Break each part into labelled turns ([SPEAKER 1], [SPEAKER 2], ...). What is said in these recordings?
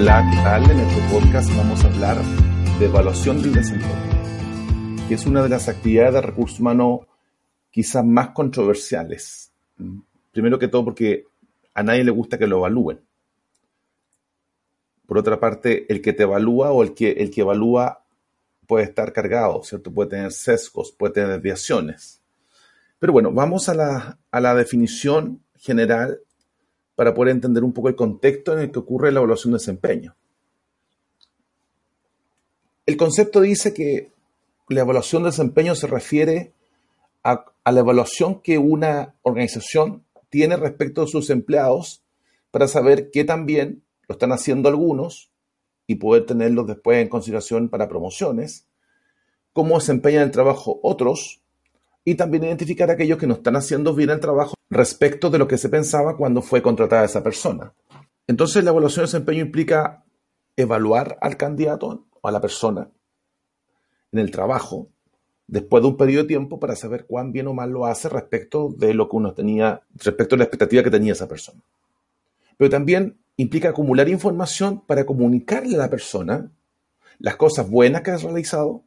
[SPEAKER 1] Hola, ¿qué tal? En este podcast vamos a hablar de evaluación del desempeño, que es una de las actividades de recursos humanos quizás más controversiales. Primero que todo porque a nadie le gusta que lo evalúen. Por otra parte, el que te evalúa o el que, el que evalúa puede estar cargado, ¿cierto? Puede tener sesgos, puede tener desviaciones. Pero bueno, vamos a la, a la definición general para poder entender un poco el contexto en el que ocurre la evaluación de desempeño. El concepto dice que la evaluación de desempeño se refiere a, a, la evaluación que una organización tiene respecto de sus empleados para saber qué tan bien lo están haciendo algunos y poder tenerlos después en consideración para promociones, cómo desempeñan el trabajo otros y también identificar a aquellos que no están haciendo bien el trabajo respecto de lo que se pensaba cuando fue contratada esa persona. Entonces la evaluación de desempeño implica evaluar al candidato o a la persona en el trabajo después de un periodo de tiempo para saber cuán bien o mal lo hace respecto de lo que uno tenía, respecto a la expectativa que tenía esa persona. Pero también implica acumular información para comunicarle a la persona las cosas buenas que ha realizado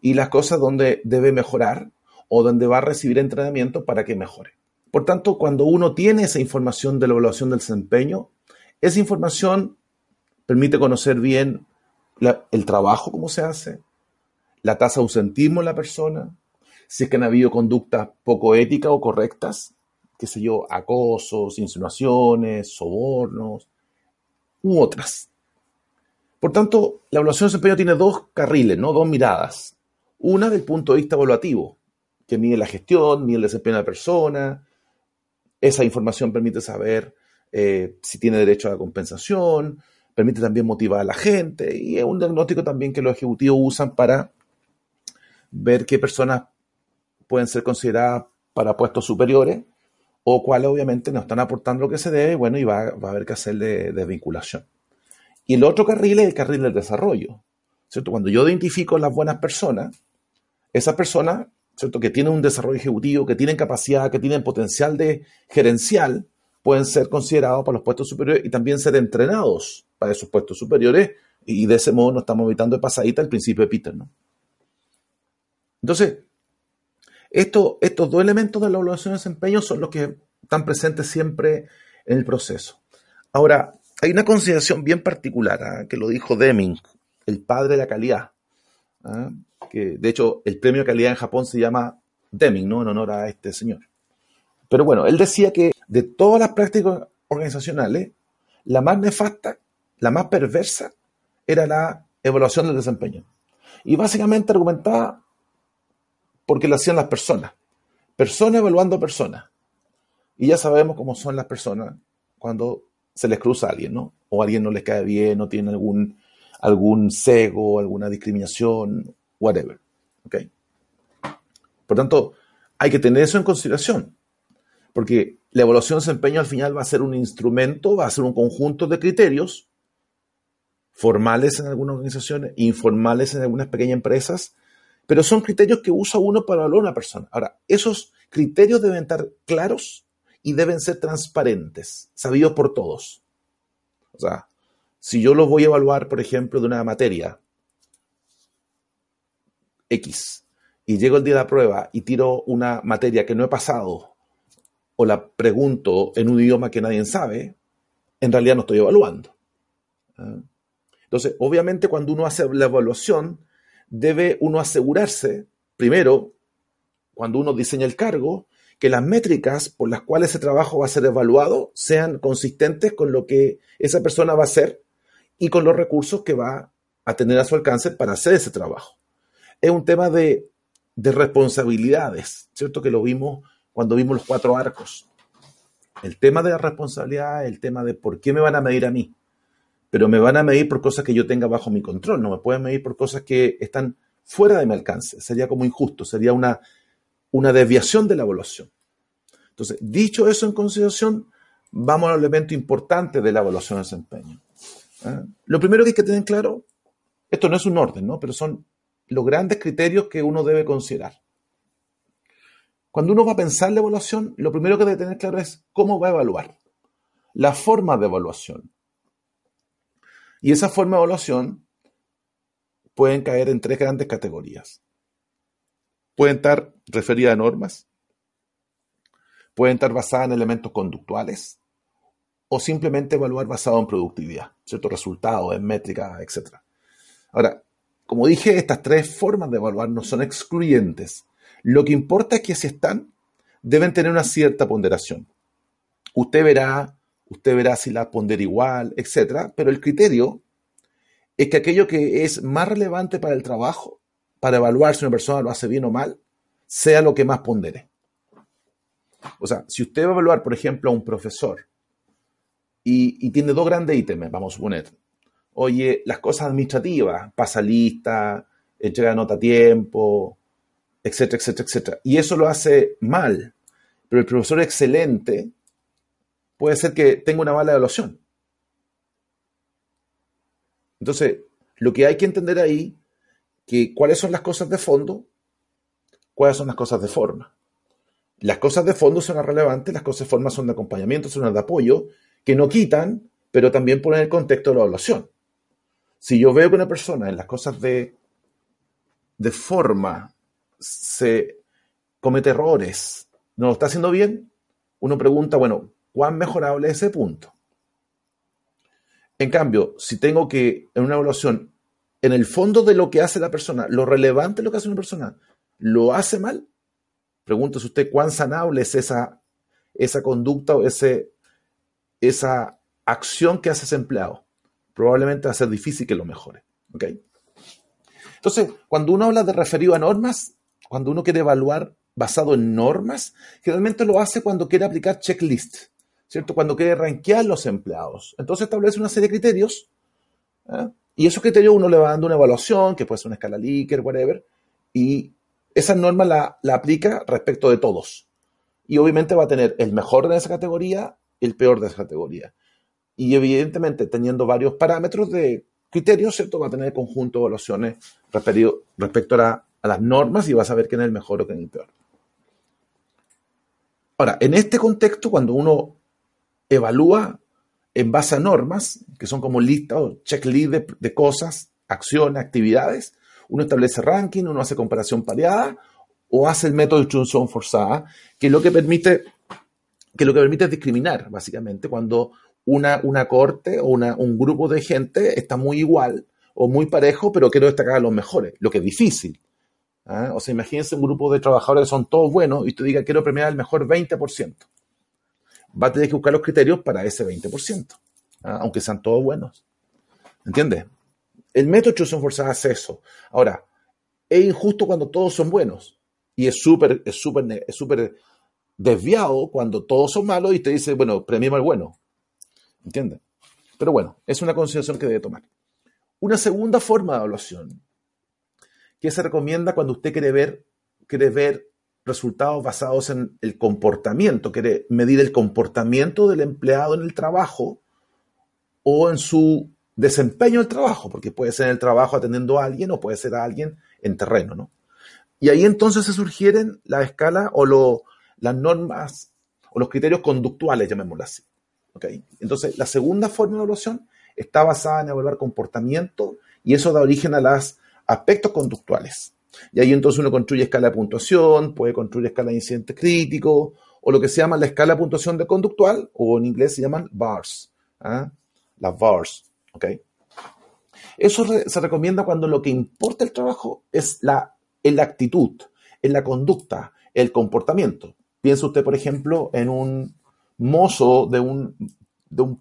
[SPEAKER 1] y las cosas donde debe mejorar o donde va a recibir entrenamiento para que mejore. Por tanto, cuando uno tiene esa información de la evaluación del desempeño, esa información permite conocer bien el trabajo, cómo se hace, la tasa de ausentismo en la persona, si es que han habido conductas poco éticas o correctas, qué sé yo, acosos, insinuaciones, sobornos, u otras. Por tanto, la evaluación de desempeño tiene dos carriles, ¿no? dos miradas. Una del punto de vista evaluativo, que mide la gestión, mide el desempeño de la persona. Esa información permite saber eh, si tiene derecho a la compensación, permite también motivar a la gente y es un diagnóstico también que los ejecutivos usan para ver qué personas pueden ser consideradas para puestos superiores o cuáles obviamente no están aportando lo que se debe, bueno, y va, va a haber que hacer de, de, vinculación. Y el otro carril es el carril del desarrollo, ¿cierto? Cuando yo identifico las buenas personas, esas personas, ¿cierto? Que tienen un desarrollo ejecutivo, que tienen capacidad, que tienen potencial de gerencial, pueden ser considerados para los puestos superiores y también ser entrenados para esos puestos superiores y de ese modo no estamos evitando de pasadita el principio de Peter, ¿no? Entonces, esto, estos dos elementos de la evaluación de desempeño son los que están presentes siempre en el proceso. Ahora, hay una consideración bien particular, ¿eh? que lo dijo Deming, el padre de la calidad, ¿eh? Que de hecho el premio de calidad en Japón se llama Deming, ¿no? en honor a este señor. Pero bueno, él decía que de todas las prácticas organizacionales, la más nefasta, la más perversa, era la evaluación del desempeño. Y básicamente argumentaba porque lo hacían las personas. Personas evaluando personas. Y ya sabemos cómo son las personas cuando se les cruza a alguien, ¿no? O alguien no les cae bien, o tiene algún, algún cego, alguna discriminación, whatever. ¿Ok? Por tanto, hay que tener eso en consideración. Porque la evaluación de desempeño al final va a ser un instrumento, va a ser un conjunto de criterios formales en algunas organizaciones, informales en algunas pequeñas empresas, pero son criterios que usa uno para evaluar a una persona. Ahora, esos criterios deben estar claros y deben ser transparentes, sabidos por todos. O sea, si yo los voy a evaluar, por ejemplo, de una materia X y llego el día de la prueba y tiro una materia que no he pasado o la pregunto en un idioma que nadie sabe, en realidad no estoy evaluando. ¿Ah? Entonces, obviamente cuando uno hace la evaluación, debe uno asegurarse, primero, cuando uno diseña el cargo, que las métricas por las cuales ese trabajo va a ser evaluado sean consistentes con lo que esa persona va a hacer y con los recursos que va a tener a su alcance para hacer ese trabajo. Es un tema de, de responsabilidades, ¿cierto? Que lo vimos cuando vimos los cuatro arcos. El tema de la responsabilidad, el tema de por qué me van a medir a mí, pero me van a medir por cosas que yo tenga bajo mi control, no me pueden medir por cosas que están fuera de mi alcance, sería como injusto, sería una, una desviación de la evaluación. Entonces, dicho eso en consideración, vamos al elemento importante de la evaluación de desempeño. ¿ah? Lo primero que hay que tener claro, esto no es un orden, ¿no? pero son los grandes criterios que uno debe considerar. Cuando uno va a pensar la evaluación, lo primero que debe tener claro es cómo va a evaluar, la forma de evaluación. Y esa forma de evaluación pueden caer en tres grandes categorías. Pueden estar referidas a normas, pueden estar basadas en elementos conductuales o simplemente evaluar basado en productividad, ciertos resultados, en métricas, etc. Ahora, como dije, estas tres formas de evaluar no son excluyentes. Lo que importa es que si están, deben tener una cierta ponderación. Usted verá, usted verá si la pondera igual, etc. Pero el criterio es que aquello que es más relevante para el trabajo, para evaluar si una persona lo hace bien o mal, sea lo que más pondere. O sea, si usted va a evaluar, por ejemplo, a un profesor y, tiene dos grandes ítems, vamos a suponer, oye, las cosas administrativas, pasa lista, entrega nota a tiempo, etcétera, etcétera, etcétera. Y eso lo hace mal, pero el profesor excelente puede ser que tenga una mala evaluación. Entonces, lo que hay que entender ahí, que cuáles son las cosas de fondo, cuáles son las cosas de forma. Las cosas de fondo son relevantes, las cosas de forma son de acompañamiento, son de apoyo, que no quitan, pero también ponen el contexto de la evaluación. Si yo veo que una persona en las cosas de, de forma se comete errores, no lo está haciendo bien, uno pregunta, bueno, ¿cuán mejorable es ese punto? En cambio, si tengo que, en una evaluación, en el fondo de lo que hace la persona, lo relevante de lo que hace una persona, lo hace mal, pregúntese usted cuán sanable es esa, esa conducta o ese, esa acción que hace ese empleado. Probablemente va a ser difícil que lo mejore. Entonces, cuando uno habla de referido a normas, cuando uno quiere evaluar basado en normas, generalmente lo hace cuando quiere aplicar checklist, ¿cierto? Cuando quiere rankear los empleados. Entonces establece una serie de criterios ¿eh? y esos criterios uno le va dando una evaluación, que puede ser una escala Likert, whatever, y esa norma la, la aplica respecto de todos. Y obviamente va a tener el mejor de esa categoría, el peor de esa categoría. Y evidentemente, teniendo varios parámetros de criterios, ¿cierto? Va a tener conjunto de evaluaciones respecto a, las normas y va a saber quién es el mejor o quién es el peor. Ahora, en este contexto, cuando uno evalúa en base a normas, que son como listas o checklist de, cosas, acciones, actividades, uno establece ranking, uno hace comparación pareada o hace el método de instrucción forzada, que lo que permite, que lo que permite es discriminar, básicamente, cuando una, una corte o una, un grupo de gente está muy igual o muy parejo, pero quiero destacar a los mejores, lo que es difícil. ¿ah? O sea, imagínense un grupo de trabajadores que son todos buenos y tú digas, quiero premiar al mejor 20%. Va a tener que buscar los criterios para ese 20%, ¿ah? aunque sean todos buenos. ¿Entiendes? El método de forzada hace eso. Ahora, es injusto cuando todos son buenos. Y es súper, es súper, es súper desviado cuando todos son malos y te dice, bueno, premiemos al bueno. ¿Entiendes? Pero bueno, es una consideración que debe tomar. Una segunda forma de evaluación que se recomienda cuando usted quiere ver, quiere ver resultados basados en el comportamiento, quiere medir el comportamiento del empleado en el trabajo o en su desempeño del trabajo, porque puede ser en el trabajo atendiendo a alguien o puede ser a alguien en terreno, ¿no? Y ahí entonces se surgieren la escala o las normas o los criterios conductuales, llamémoslo así. ¿Okay? Entonces, la segunda forma de evaluación está basada en evaluar comportamiento y eso da origen a los aspectos conductuales. Y ahí entonces uno construye escala de puntuación, puede construir escala de incidente crítico, o lo que se llama la escala de puntuación de conductual, o en inglés se llaman bars, ¿ah? las bars. Eso se recomienda cuando lo que importa el trabajo es la, la actitud, en la conducta, el comportamiento. Piensa usted, por ejemplo, en un mozo de un, de un.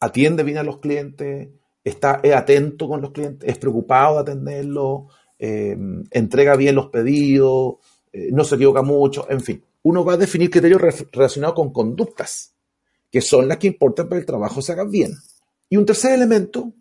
[SPEAKER 1] Atiende bien a los clientes, está, es atento con los clientes, es preocupado de atenderlos, eh, entrega bien los pedidos, eh, no se equivoca mucho, en fin. Uno va a definir criterios relacionados con conductas, que son las que importan para que el trabajo se haga bien. Y un tercer elemento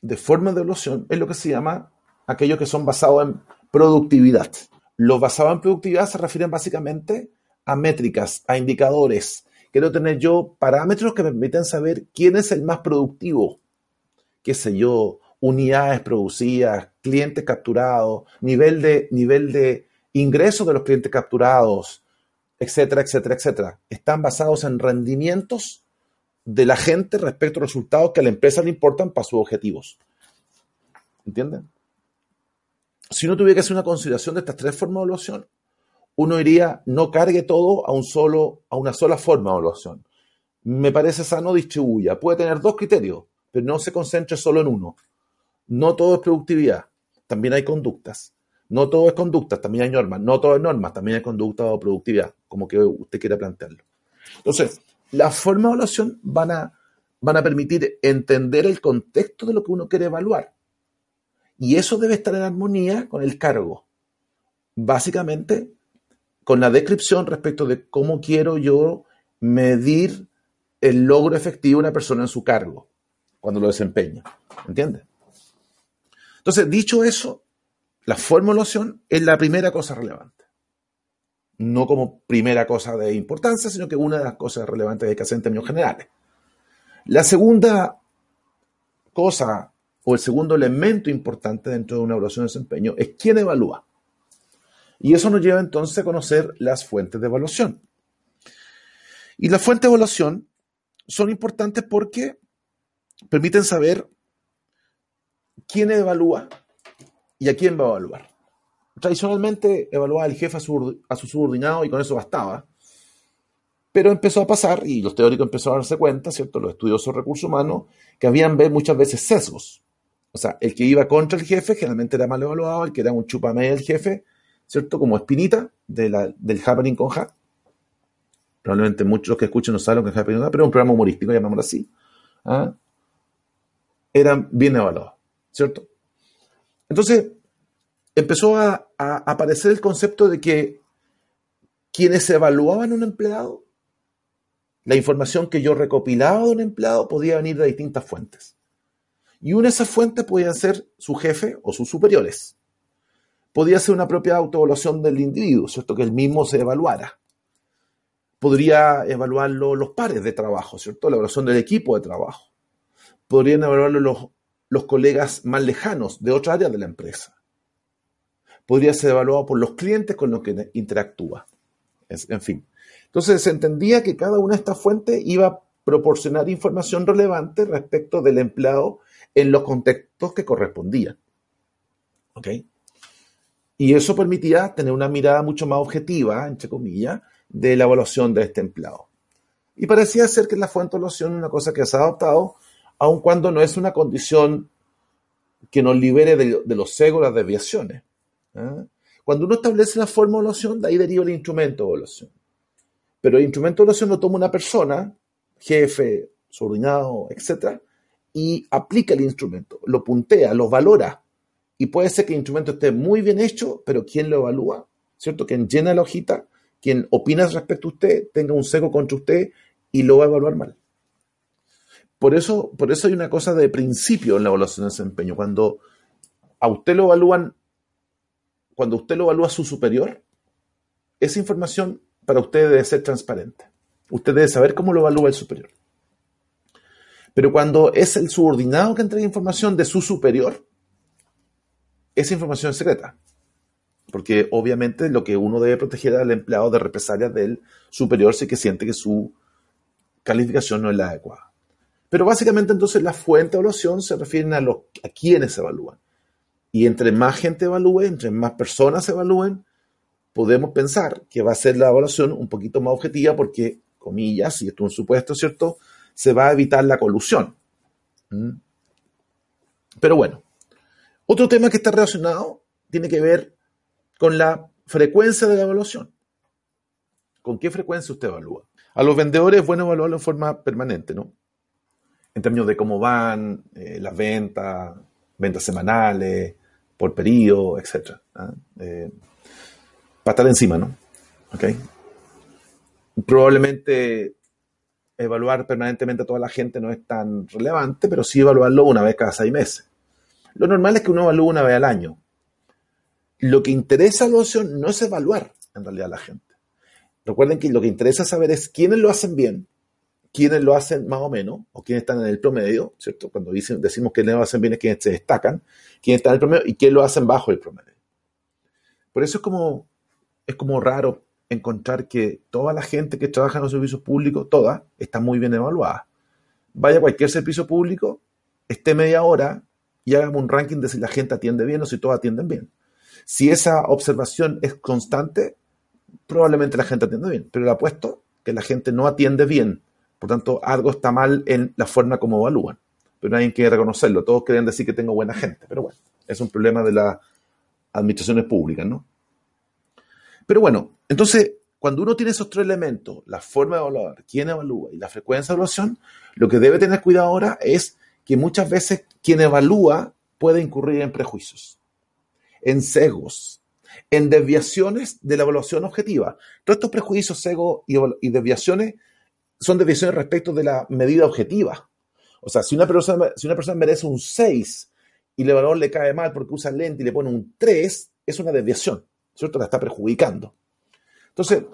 [SPEAKER 1] de forma de evaluación es lo que se llama aquellos que son basados en productividad. Los basados en productividad se refieren básicamente a métricas, a indicadores. Quiero tener yo parámetros que me permiten saber quién es el más productivo. Qué sé yo, unidades producidas, clientes capturados, nivel de, nivel de ingresos de los clientes capturados, etcétera, etcétera, etcétera. Están basados en rendimientos de la gente respecto a resultados que a la empresa le importan para sus objetivos. ¿Entienden? Si uno tuviera que hacer una consideración de estas tres formas de evaluación, uno diría, no cargue todo a, un solo, a una sola forma de evaluación. Me parece sano distribuya. Puede tener dos criterios, pero no se concentre solo en uno. No todo es productividad, también hay conductas. No todo es conductas, también hay normas. No todo es normas, también hay conducta o productividad, como que usted quiera plantearlo. Entonces, las formas de evaluación van a, van a permitir entender el contexto de lo que uno quiere evaluar. Y eso debe estar en armonía con el cargo. Básicamente, con la descripción respecto de cómo quiero yo medir el logro efectivo de una persona en su cargo cuando lo desempeña. ¿Entiendes? Entonces, dicho eso, la formulación es la primera cosa relevante. No como primera cosa de importancia, sino que una de las cosas relevantes que hay que hacer en términos generales. La segunda cosa o el segundo elemento importante dentro de una evaluación de desempeño es quién evalúa. Y eso nos lleva entonces a conocer las fuentes de evaluación. Y las fuentes de evaluación son importantes porque permiten saber quién evalúa y a quién va a evaluar. Tradicionalmente evaluaba el jefe a su, a su subordinado y con eso bastaba. Pero empezó a pasar, y los teóricos empezaron a darse cuenta, ¿cierto? Los estudiosos recursos humanos, que habían muchas veces sesgos. O sea, el que iba contra el jefe generalmente era mal evaluado, el que era un chupame del jefe, ¿cierto? Como Espinita, de del Happening con Ja. Probablemente muchos que escuchen no saben lo que es Happening con pero es un programa humorístico, llamémoslo así. ¿ah? Eran bien evaluados, ¿cierto? Entonces, empezó a, a aparecer el concepto de que quienes evaluaban un empleado, la información que yo recopilaba de un empleado podía venir de distintas fuentes. Y una de esas fuentes podía ser su jefe o sus superiores. Podría ser una propia autoevaluación del individuo, ¿cierto? Que él mismo se evaluara. Podría evaluarlo los pares de trabajo, ¿cierto? La evaluación del equipo de trabajo. Podrían evaluarlo los, los colegas más lejanos de otra área de la empresa. Podría ser evaluado por los clientes con los que interactúa. En fin. Entonces se entendía que cada una de estas fuentes iba a proporcionar información relevante respecto del empleado en los contextos que correspondían. ¿Ok? Y eso permitía tener una mirada mucho más objetiva, entre comillas, de la evaluación de este empleado. Y parecía ser que la fuente de evaluación es una cosa que se ha adoptado, aun cuando no es una condición que nos libere de, los cegos, las desviaciones. ¿eh? Cuando uno establece la forma de evaluación, de ahí deriva el instrumento de evaluación. Pero el instrumento de evaluación lo toma una persona, jefe, subordinado, etc., y aplica el instrumento, lo puntea, lo valora. Y puede ser que el instrumento esté muy bien hecho, pero ¿quién lo evalúa? ¿Cierto? Quien llena la hojita, quien opina respecto a usted, tenga un seco contra usted y lo va a evaluar mal. Por eso, por eso hay una cosa de principio en la evaluación de desempeño. Cuando a usted lo evalúan, cuando usted lo evalúa a su superior, esa información para usted debe ser transparente. Usted debe saber cómo lo evalúa el superior. Pero cuando es el subordinado que entrega información de su superior, esa información es secreta. Porque obviamente lo que uno debe proteger al empleado de represalias del superior si que siente que su calificación no es la adecuada. Pero básicamente entonces la fuente de evaluación se refieren a, los, a quienes evalúan. Y entre más gente evalúe, entre más personas evalúen, podemos pensar que va a ser la evaluación un poquito más objetiva porque, comillas, y esto es un supuesto, ¿cierto? se va a evitar la colusión. ¿Mm? Pero bueno, otro tema que está relacionado tiene que ver con la frecuencia de la evaluación. ¿Con qué frecuencia usted evalúa? A los vendedores es bueno evaluarlo en forma permanente, ¿no? en términos de cómo van eh, las ventas, ventas semanales, por periodo, etc. ¿ah? Eh, para estar encima, ¿no? ¿Okay? Probablemente evaluar permanentemente a toda la gente no es tan relevante, pero sí evaluarlo una vez cada seis meses. Lo normal es que uno evalúe una vez al año. Lo que interesa a la evaluación no es evaluar en realidad a la gente. Recuerden que lo que interesa saber es quiénes lo hacen bien, quiénes lo hacen más o menos, o quiénes están en el promedio, ¿cierto? Cuando decimos que lo hacen bien es quienes se destacan, quiénes están en el promedio y quiénes lo hacen bajo el promedio. Por eso es como, es como raro encontrar que toda la gente que trabaja en los servicios públicos, toda, está muy bien evaluada. Vaya a cualquier servicio público, esté media hora y hagamos un ranking de si la gente atiende bien o si todos atienden bien. Si esa observación es constante, probablemente la gente atiende bien, pero le apuesto que la gente no atiende bien. Por tanto, algo está mal en la forma como evalúan. Pero nadie quiere reconocerlo. Todos quieren decir que tengo buena gente. Pero bueno, es un problema de las administraciones públicas, ¿no? Pero bueno, entonces, cuando uno tiene esos tres elementos, la forma de evaluar, quién evalúa y la frecuencia de evaluación, lo que debe tener cuidado ahora es que muchas veces quien evalúa puede incurrir en prejuicios, en sesgos, en desviaciones de la evaluación objetiva. Todos estos prejuicios, sesgos y, desviaciones son desviaciones respecto de la medida objetiva. O sea, si una persona, si una persona merece un 6 y el evaluador le cae mal porque usa lente y le pone un 3, es una desviación. ¿cierto? La está perjudicando. Entonces,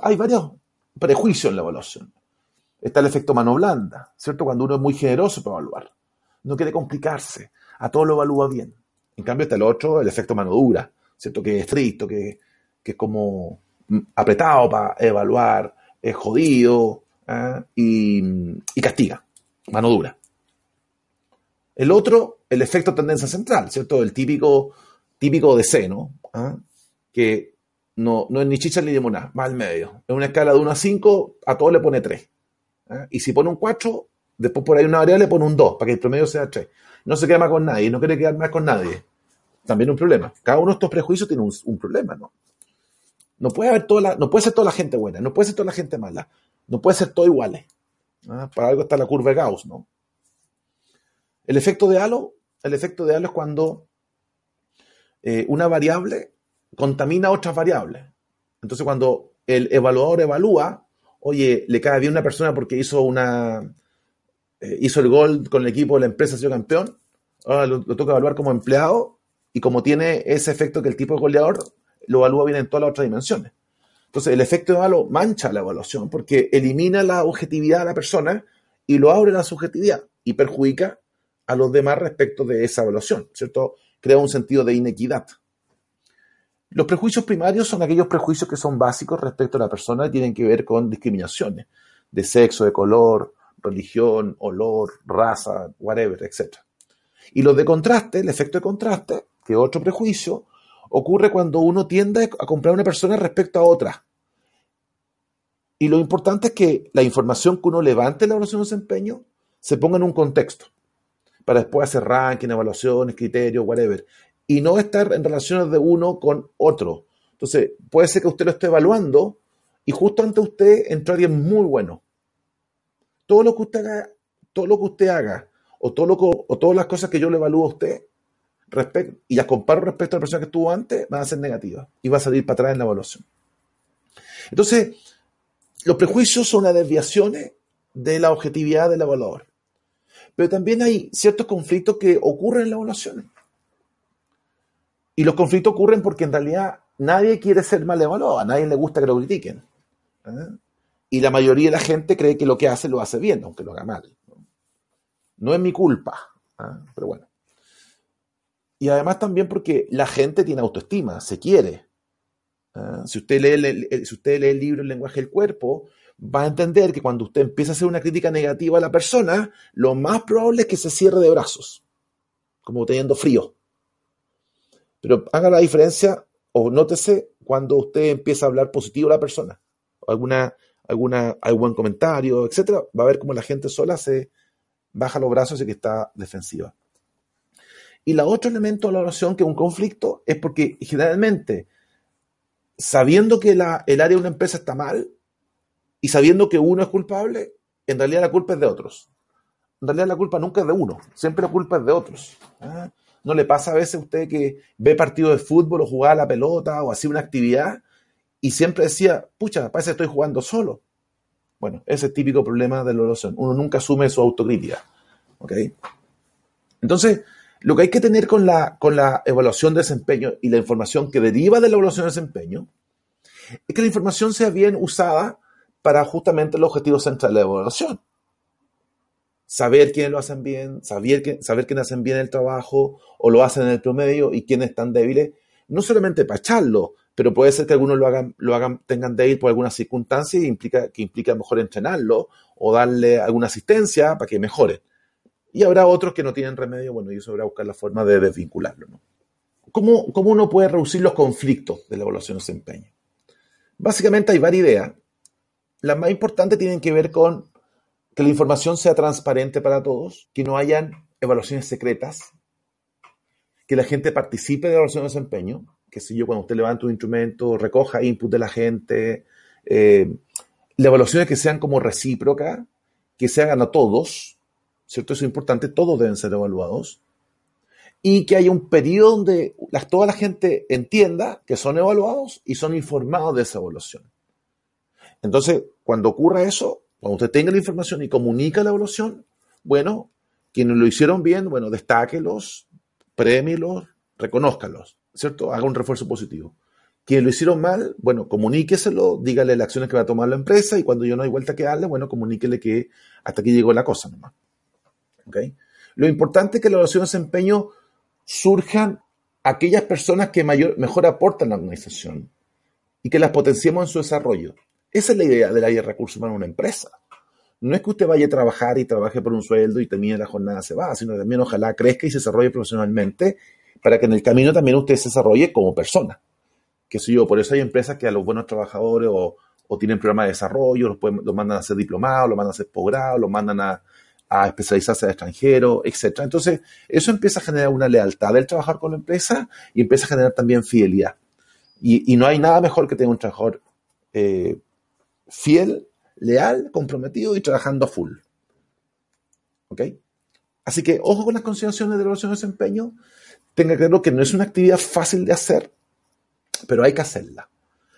[SPEAKER 1] hay varios prejuicios en la evaluación. Está el efecto mano blanda, ¿cierto? Cuando uno es muy generoso para evaluar. No quiere complicarse, a todo lo evalúa bien. En cambio está el otro, el efecto mano dura, ¿cierto? Que es estricto, que, es como apretado para evaluar, es jodido ¿ah? y, castiga, mano dura. El otro, el efecto tendencia central, ¿cierto? El típico, típico de seno, ¿ah? que no, no es ni chicha ni limonada, va al medio. En una escala de 1 a 5, a todo le pone 3. ¿eh? Y si pone un 4, después por ahí una variable le pone un 2, para que el promedio sea 3. No se queda más con nadie, no quiere quedar más con nadie. También un problema. Cada uno de estos prejuicios tiene un, problema, ¿no? No puede, haber toda no puede ser toda la gente buena, no puede ser toda la gente mala, no puede ser todo iguales. Para algo está la curva de Gauss, ¿no? El efecto de halo, el efecto de halo es cuando eh, una variable contamina otras variables. Entonces, cuando el evaluador evalúa, oye, le cae bien una persona porque hizo una eh, hizo el gol con el equipo de la empresa, ha sido campeón, ahora lo, toca evaluar como empleado y como tiene ese efecto que el tipo de goleador, lo evalúa bien en todas las otras dimensiones. Entonces, el efecto de halo mancha la evaluación porque elimina la objetividad de la persona y lo abre la subjetividad y perjudica a los demás respecto de esa evaluación, ¿cierto? Crea un sentido de inequidad. Los prejuicios primarios son aquellos prejuicios que son básicos respecto a la persona y tienen que ver con discriminaciones de sexo, de color, religión, olor, raza, whatever, etc. Y los de contraste, el efecto de contraste, que es otro prejuicio, ocurre cuando uno tiende a comprar una persona respecto a otra. Y lo importante es que la información que uno levante en la evaluación de desempeño se ponga en un contexto, para después hacer ranking, evaluaciones, criterios, whatever y no estar en relaciones de uno con otro. Entonces, puede ser que usted lo esté evaluando y justo ante usted entra alguien muy bueno. Todo lo que usted haga, todo lo que usted haga, o, todo lo todas las cosas que yo le evalúo a usted, respecto, y las comparo respecto a la persona que estuvo antes, van a ser negativas y va a salir para atrás en la evaluación. Entonces, los prejuicios son las desviaciones de la objetividad del evaluador. Pero también hay ciertos conflictos que ocurren en la evaluación. Y los conflictos ocurren porque en realidad nadie quiere ser mal evaluado, a nadie le gusta que lo critiquen. ¿eh? Y la mayoría de la gente cree que lo que hace lo hace bien, aunque lo haga mal. No, es mi culpa, ¿eh? pero bueno. Y además también porque la gente tiene autoestima, se quiere. ¿eh? Si, usted lee el, si usted lee el libro El lenguaje del cuerpo, va a entender que cuando usted empieza a hacer una crítica negativa a la persona, lo más probable es que se cierre de brazos, como teniendo frío. Pero haga la diferencia o nótese cuando usted empieza a hablar positivo a la persona, alguna, alguna, algún comentario, etcétera, va a ver cómo la gente sola se baja los brazos y que está defensiva. Y el otro elemento de la oración que es un conflicto es porque generalmente, sabiendo que la, el área de una empresa está mal y sabiendo que uno es culpable, en realidad la culpa es de otros. en realidad la culpa nunca es de uno, siempre la culpa es de otros. ¿ah? ¿No le pasa a veces a usted que ve partido de fútbol o jugaba la pelota o hacía una actividad y siempre decía, pucha, parece que estoy jugando solo? Bueno, ese típico problema de la evaluación. Uno nunca asume su autocrítica. ¿ok? Entonces, lo que hay que tener con la, con la evaluación de desempeño y la información que deriva de la evaluación de desempeño es que la información sea bien usada para justamente el objetivo central de la evaluación. Saber quiénes lo hacen bien, saber, que, saber quiénes hacen bien el trabajo o lo hacen en el promedio y quiénes están débiles, no solamente para echarlo, pero puede ser que algunos lo hagan, lo hagan, tengan débil por alguna circunstancia y implica, que implica mejor entrenarlo o darle alguna asistencia para que mejore. Y habrá otros que no tienen remedio, bueno, y eso habrá buscar la forma de desvincularlo. ¿Cómo, ¿Cómo, uno puede reducir los conflictos de la evaluación de desempeño? Básicamente hay varias ideas. Las más importantes tienen que ver con que la información sea transparente para todos, que no hayan evaluaciones secretas, que la gente participe de la evaluación de desempeño, que si yo cuando usted levanta un instrumento, recoja input de la gente, eh, las evaluaciones que sean como recíprocas, que se hagan a todos, ¿cierto? Eso es importante, todos deben ser evaluados. Y que haya un periodo donde toda la gente entienda que son evaluados y son informados de esa evaluación. Entonces, cuando ocurra eso, cuando usted tenga la información y comunica la evaluación, bueno, quienes lo hicieron bien, bueno, destáquelos, premielos, reconózcalos, ¿cierto? Haga un refuerzo positivo. Quienes lo hicieron mal, bueno, comuníqueselo, dígale las acciones que va a tomar la empresa y cuando yo no hay vuelta que darle, bueno, comuníquele que hasta aquí llegó la cosa nomás. Lo importante es que la evaluación de desempeño surjan aquellas personas que mayor, mejor aportan a la organización y que las potenciemos en su desarrollo. Esa es la idea del área de recursos humanos en una empresa. No es que usted vaya a trabajar y trabaje por un sueldo y termine la jornada se va, sino también ojalá crezca y se desarrolle profesionalmente para que en el camino también usted se desarrolle como persona. Que sé yo, por eso hay empresas que a los buenos trabajadores o, tienen programas de desarrollo, los, los mandan a hacer diplomados, los mandan a hacer posgrado, los mandan a, a especializarse en extranjero, etc. Entonces, eso empieza a generar una lealtad del trabajar con la empresa y empieza a generar también fidelidad. Y, no hay nada mejor que tener un trabajador eh, fiel, leal, comprometido y trabajando a full. ¿Ok? Así que ojo con las consideraciones de evaluación de desempeño. Tenga claro que no es una actividad fácil de hacer, pero hay que hacerla.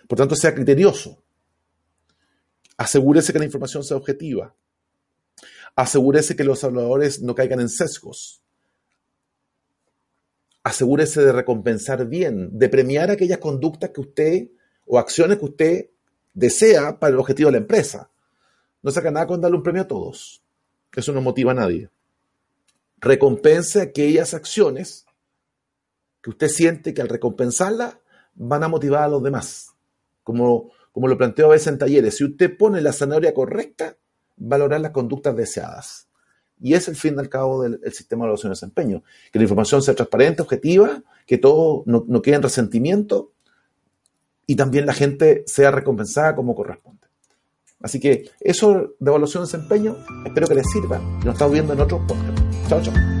[SPEAKER 1] Por tanto, sea criterioso. Asegúrese que la información sea objetiva Asegúrese que los evaluadores no caigan en sesgos. Asegúrese de recompensar bien, de premiar aquellas conductas que usted o acciones que usted desea para el objetivo de la empresa. No saca nada con darle un premio a todos. Eso no motiva a nadie. Recompense aquellas acciones que usted siente que al recompensarlas van a motivar a los demás. Como, como lo planteo a veces en talleres, si usted pone la zanahoria correcta, valorar las conductas deseadas. Y es el fin al cabo del, sistema de evaluación de desempeño. Que la información sea transparente, objetiva, que todo no, no quede en resentimiento y también la gente sea recompensada como corresponde. Así que eso de evaluación de desempeño, espero que les sirva. Nos estamos viendo en otros podcast. Chao, chao.